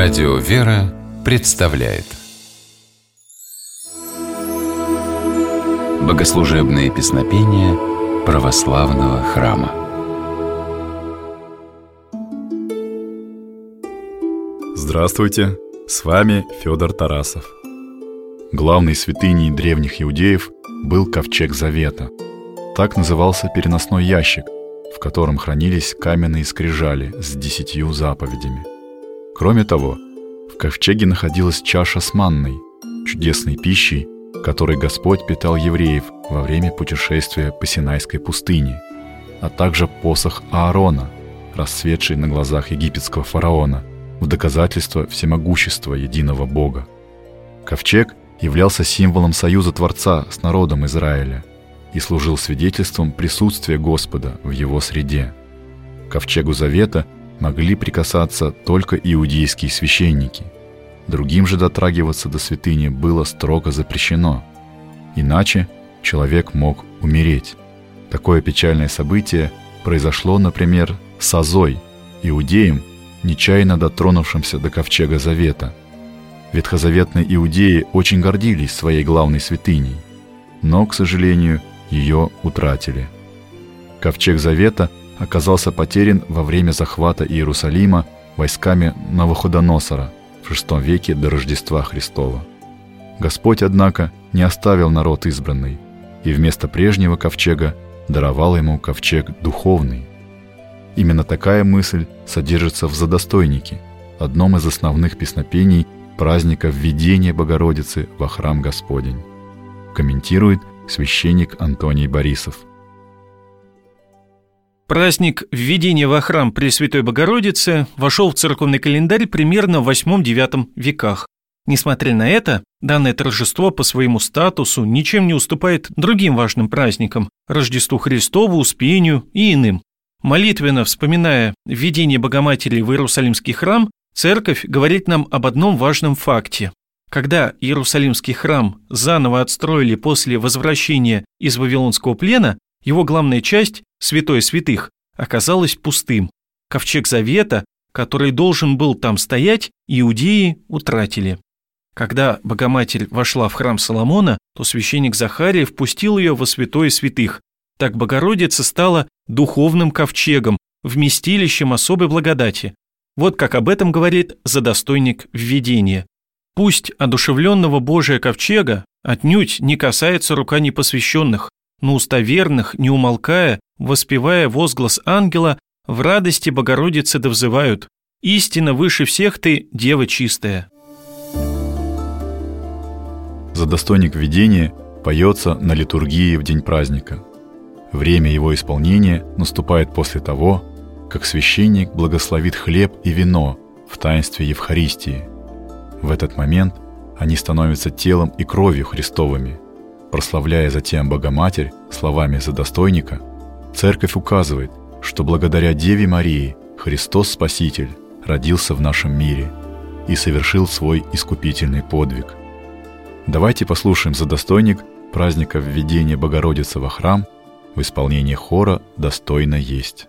Радио «Вера» представляет Богослужебные песнопения православного храма Здравствуйте! С вами Федор Тарасов. Главной святыней древних иудеев был Ковчег Завета. Так назывался переносной ящик, в котором хранились каменные скрижали с десятью заповедями. Кроме того, в ковчеге находилась чаша с манной, чудесной пищей, которой Господь питал евреев во время путешествия по Синайской пустыне, а также посох Аарона, расцветший на глазах египетского фараона, в доказательство всемогущества единого Бога. Ковчег являлся символом союза Творца с народом Израиля и служил свидетельством присутствия Господа в его среде. Ковчегу Завета могли прикасаться только иудейские священники. Другим же дотрагиваться до святыни было строго запрещено. Иначе человек мог умереть. Такое печальное событие произошло, например, с Азой, иудеем, нечаянно дотронувшимся до ковчега Завета. Ветхозаветные иудеи очень гордились своей главной святыней, но, к сожалению, ее утратили. Ковчег Завета оказался потерян во время захвата Иерусалима войсками Навуходоносора в VI веке до Рождества Христова. Господь, однако, не оставил народ избранный, и вместо прежнего ковчега даровал ему ковчег духовный. Именно такая мысль содержится в «Задостойнике», одном из основных песнопений праздника введения Богородицы во храм Господень. Комментирует священник Антоний Борисов. Праздник введения во храм Пресвятой Богородицы вошел в церковный календарь примерно в VIII-IX веках. Несмотря на это, данное торжество по своему статусу ничем не уступает другим важным праздникам – Рождеству Христову, Успению и иным. Молитвенно вспоминая введение Богоматери в Иерусалимский храм, церковь говорит нам об одном важном факте. Когда Иерусалимский храм заново отстроили после возвращения из Вавилонского плена, его главная часть, святой святых, оказалась пустым. Ковчег Завета, который должен был там стоять, иудеи утратили. Когда Богоматерь вошла в храм Соломона, то священник Захария впустил ее во святое святых. Так Богородица стала духовным ковчегом, вместилищем особой благодати. Вот как об этом говорит задостойник введения. Пусть одушевленного Божия ковчега отнюдь не касается рука непосвященных, но уста верных, не умолкая, воспевая возглас ангела, в радости Богородицы да взывают «Истина выше всех ты, Дева чистая». За достойник введения поется на литургии в день праздника. Время его исполнения наступает после того, как священник благословит хлеб и вино в таинстве Евхаристии. В этот момент они становятся телом и кровью Христовыми – Прославляя затем Богоматерь словами задостойника, Церковь указывает, что благодаря Деве Марии Христос Спаситель родился в нашем мире и совершил свой искупительный подвиг. Давайте послушаем задостойник праздника введения Богородицы во храм в исполнении хора «Достойно есть».